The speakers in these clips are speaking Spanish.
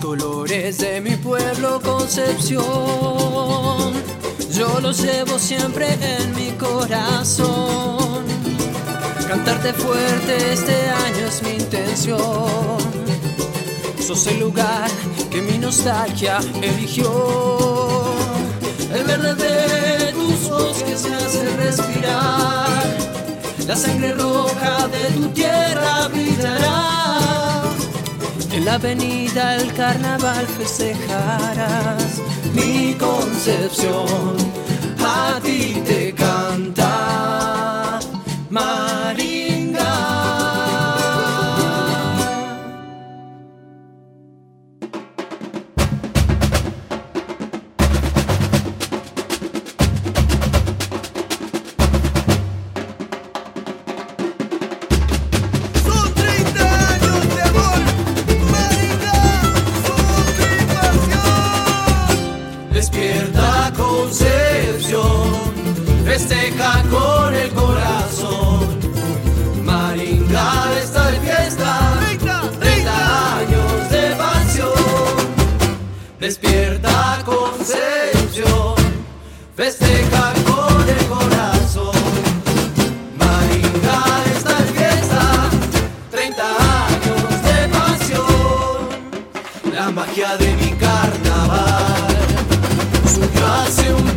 Colores de mi pueblo Concepción, yo los llevo siempre en mi corazón. Cantarte fuerte este año es mi intención. Sos el lugar que mi nostalgia eligió. El verde de tus bosques me hace respirar. La sangre roja de tu tierra brillará. La avenida el carnaval festejarás. Mi concepción a ti te canta. Maringa. festeja con el corazón. maringa está de fiesta, 30 años de pasión. Despierta Concepción, festeja con el corazón. maringa está de fiesta, 30 años de pasión. La magia de mi carnaval surgió hace un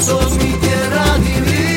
Sos mi tierra divina.